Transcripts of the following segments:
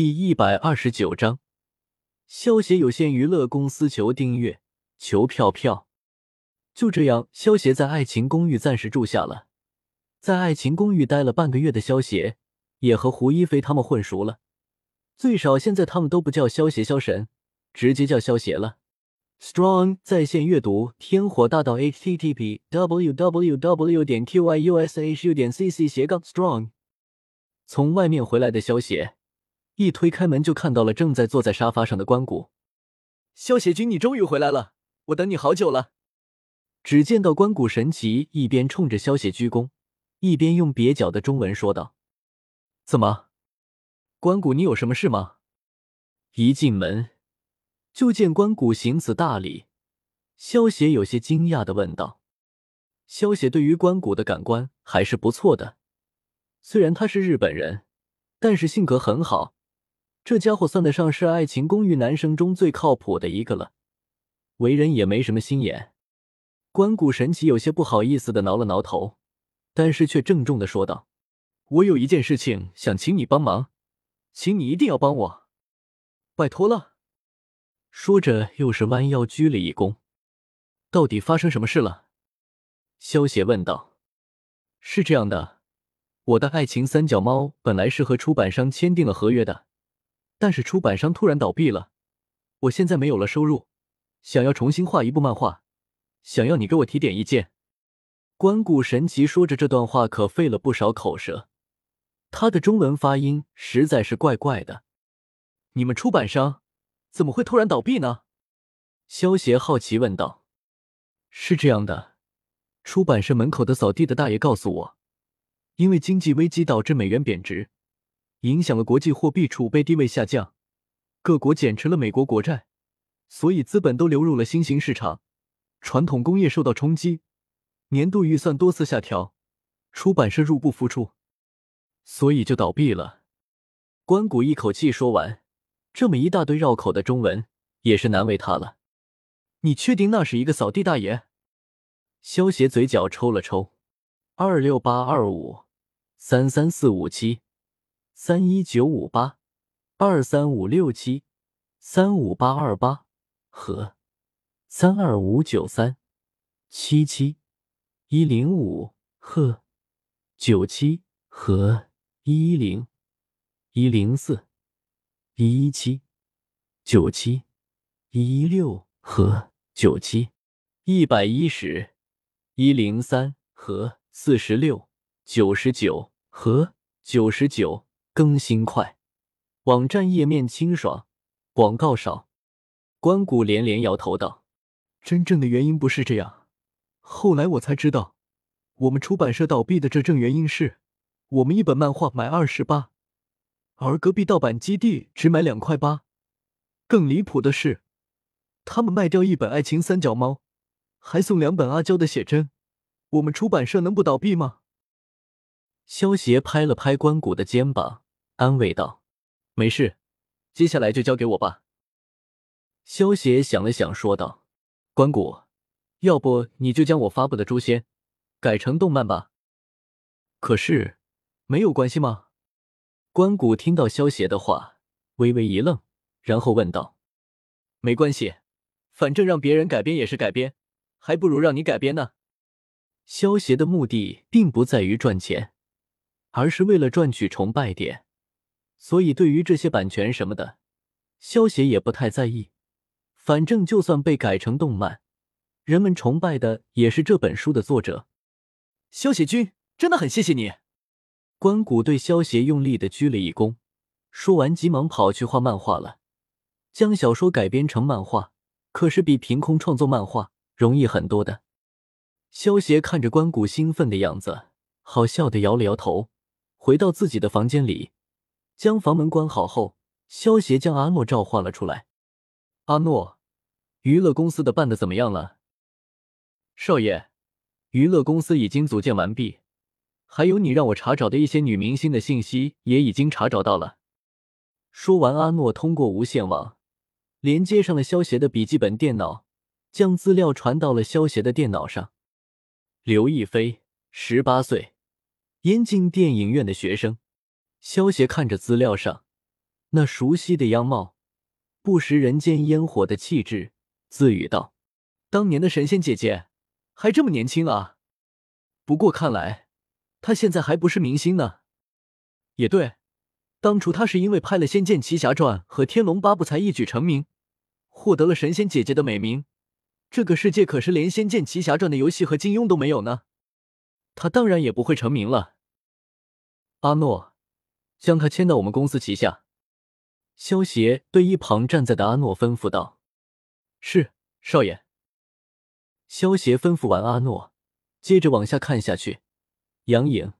第一百二十九章，消协有限娱乐公司求订阅，求票票。就这样，消协在爱情公寓暂时住下了。在爱情公寓待了半个月的消协，也和胡一菲他们混熟了。最少现在他们都不叫消协消神，直接叫消协了。Strong 在线阅读：天火大道 http www 点 qyushu 点 cc 斜杠 strong。从外面回来的消协。一推开门，就看到了正在坐在沙发上的关谷。萧协君，你终于回来了，我等你好久了。只见到关谷神奇一边冲着萧协鞠躬，一边用蹩脚的中文说道：“怎么，关谷，你有什么事吗？”一进门就见关谷行此大礼，萧协有些惊讶的问道：“萧协对于关谷的感官还是不错的，虽然他是日本人，但是性格很好。”这家伙算得上是爱情公寓男生中最靠谱的一个了，为人也没什么心眼。关谷神奇有些不好意思的挠了挠头，但是却郑重的说道：“我有一件事情想请你帮忙，请你一定要帮我，拜托了。”说着又是弯腰鞠了一躬。到底发生什么事了？萧邪问道。是这样的，我的爱情三脚猫本来是和出版商签订了合约的。但是出版商突然倒闭了，我现在没有了收入，想要重新画一部漫画，想要你给我提点意见。关谷神奇说着这段话可费了不少口舌，他的中文发音实在是怪怪的。你们出版商怎么会突然倒闭呢？萧协好奇问道。是这样的，出版社门口的扫地的大爷告诉我，因为经济危机导致美元贬值。影响了国际货币储备地位下降，各国减持了美国国债，所以资本都流入了新兴市场，传统工业受到冲击，年度预算多次下调，出版社入不敷出，所以就倒闭了。关谷一口气说完，这么一大堆绕口的中文也是难为他了。你确定那是一个扫地大爷？萧协嘴角抽了抽，二六八二五三三四五七。三一九五八二三五六七三五八二八和三二五九三七七一零五和九七和一一零一零四一一七九七一一六和九七一百一十一零三和四十六九十九和九十九。更新快，网站页面清爽，广告少。关谷连连摇头道：“真正的原因不是这样。后来我才知道，我们出版社倒闭的真正原因是我们一本漫画买二十八，而隔壁盗版基地只买两块八。更离谱的是，他们卖掉一本《爱情三脚猫》，还送两本阿娇的写真。我们出版社能不倒闭吗？”萧协拍了拍关谷的肩膀。安慰道：“没事，接下来就交给我吧。”萧协想了想，说道：“关谷，要不你就将我发布的《诛仙》改成动漫吧？可是没有关系吗？”关谷听到萧协的话，微微一愣，然后问道：“没关系，反正让别人改编也是改编，还不如让你改编呢。”萧协的目的并不在于赚钱，而是为了赚取崇拜点。所以，对于这些版权什么的，萧协也不太在意。反正就算被改成动漫，人们崇拜的也是这本书的作者。萧协君，真的很谢谢你。关谷对萧协用力的鞠了一躬，说完，急忙跑去画漫画了。将小说改编成漫画，可是比凭空创作漫画容易很多的。萧协看着关谷兴奋的样子，好笑的摇了摇头，回到自己的房间里。将房门关好后，萧协将阿诺召唤了出来。阿诺，娱乐公司的办的怎么样了？少爷，娱乐公司已经组建完毕，还有你让我查找的一些女明星的信息也已经查找到了。说完，阿诺通过无线网连接上了萧协的笔记本电脑，将资料传到了萧协的电脑上。刘亦菲，十八岁，燕京电影院的学生。萧协看着资料上那熟悉的样貌，不食人间烟火的气质，自语道：“当年的神仙姐姐还这么年轻啊！不过看来她现在还不是明星呢。也对，当初她是因为拍了《仙剑奇侠传》和《天龙八部》才一举成名，获得了神仙姐姐的美名。这个世界可是连《仙剑奇侠传》的游戏和金庸都没有呢，她当然也不会成名了。”阿诺，将他签到我们公司旗下。萧协对一旁站在的阿诺吩咐道：“是，少爷。”萧协吩咐完阿诺，接着往下看下去。杨颖，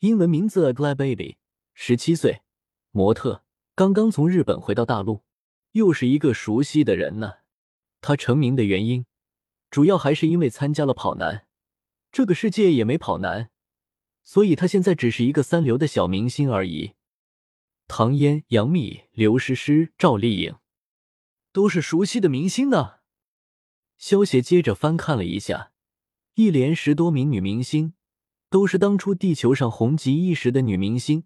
英文名字 Glad Baby，十七岁，模特，刚刚从日本回到大陆，又是一个熟悉的人呢。他成名的原因，主要还是因为参加了跑男。这个世界也没跑男。所以，他现在只是一个三流的小明星而已。唐嫣、杨幂、刘诗诗、赵丽颖，都是熟悉的明星呢。萧协接着翻看了一下，一连十多名女明星，都是当初地球上红极一时的女明星。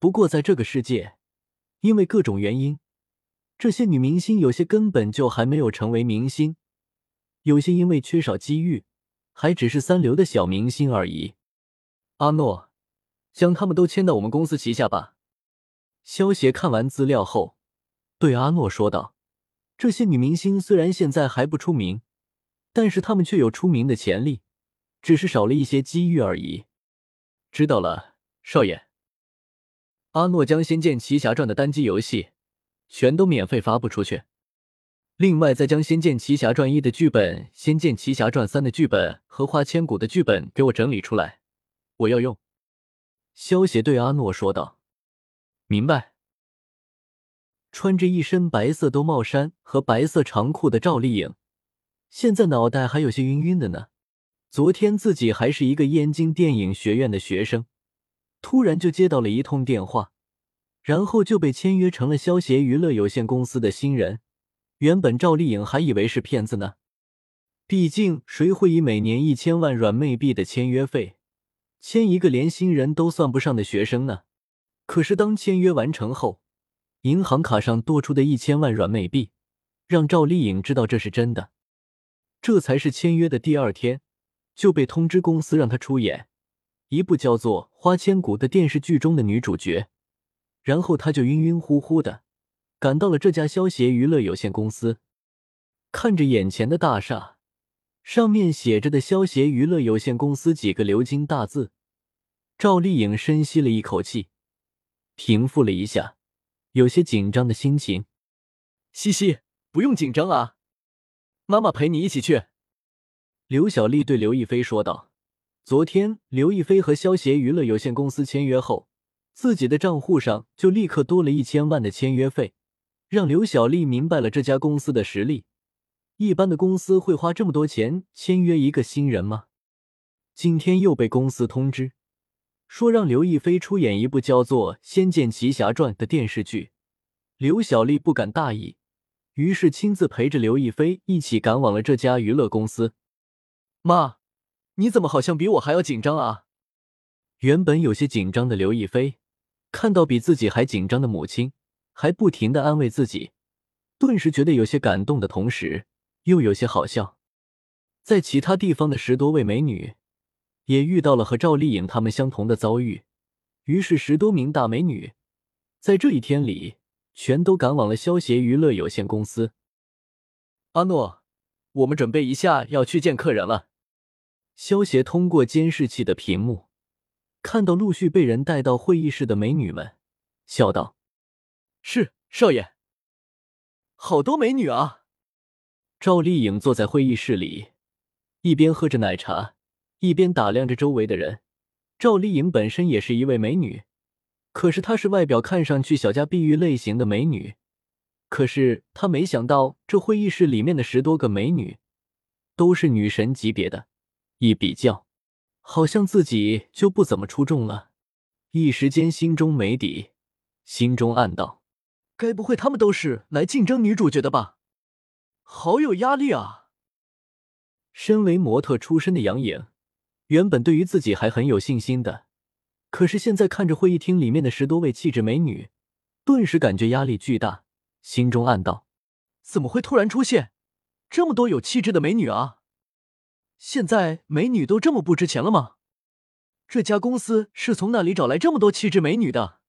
不过，在这个世界，因为各种原因，这些女明星有些根本就还没有成为明星，有些因为缺少机遇，还只是三流的小明星而已。阿诺，将他们都签到我们公司旗下吧。萧协看完资料后，对阿诺说道：“这些女明星虽然现在还不出名，但是她们却有出名的潜力，只是少了一些机遇而已。”知道了，少爷。阿诺将《仙剑奇侠传》的单机游戏全都免费发布出去，另外再将《仙剑奇侠传一》的剧本、《仙剑奇侠传三》的剧本和《花千骨》的剧本给我整理出来。我要用。萧协对阿诺说道：“明白。”穿着一身白色兜帽衫和白色长裤的赵丽颖，现在脑袋还有些晕晕的呢。昨天自己还是一个燕京电影学院的学生，突然就接到了一通电话，然后就被签约成了萧协娱乐有限公司的新人。原本赵丽颖还以为是骗子呢，毕竟谁会以每年一千万软妹币的签约费？签一个连新人都算不上的学生呢？可是当签约完成后，银行卡上多出的一千万软妹币，让赵丽颖知道这是真的。这才是签约的第二天，就被通知公司让她出演一部叫做《花千骨》的电视剧中的女主角。然后她就晕晕乎乎的赶到了这家消协娱乐有限公司，看着眼前的大厦。上面写着的“消协娱乐有限公司”几个鎏金大字，赵丽颖深吸了一口气，平复了一下有些紧张的心情。西西，不用紧张啊，妈妈陪你一起去。刘小丽对刘亦菲说道：“昨天刘亦菲和消协娱乐有限公司签约后，自己的账户上就立刻多了一千万的签约费，让刘小丽明白了这家公司的实力。”一般的公司会花这么多钱签约一个新人吗？今天又被公司通知，说让刘亦菲出演一部叫做《仙剑奇侠传》的电视剧。刘小丽不敢大意，于是亲自陪着刘亦菲一起赶往了这家娱乐公司。妈，你怎么好像比我还要紧张啊？原本有些紧张的刘亦菲，看到比自己还紧张的母亲，还不停的安慰自己，顿时觉得有些感动的同时。又有些好笑，在其他地方的十多位美女也遇到了和赵丽颖她们相同的遭遇，于是十多名大美女在这一天里全都赶往了消协娱乐有限公司。阿诺，我们准备一下要去见客人了。萧协通过监视器的屏幕看到陆续被人带到会议室的美女们，笑道：“是少爷，好多美女啊。”赵丽颖坐在会议室里，一边喝着奶茶，一边打量着周围的人。赵丽颖本身也是一位美女，可是她是外表看上去小家碧玉类型的美女。可是她没想到，这会议室里面的十多个美女都是女神级别的，一比较，好像自己就不怎么出众了。一时间心中没底，心中暗道：该不会他们都是来竞争女主角的吧？好有压力啊！身为模特出身的杨颖，原本对于自己还很有信心的，可是现在看着会议厅里面的十多位气质美女，顿时感觉压力巨大，心中暗道：怎么会突然出现这么多有气质的美女啊？现在美女都这么不值钱了吗？这家公司是从哪里找来这么多气质美女的？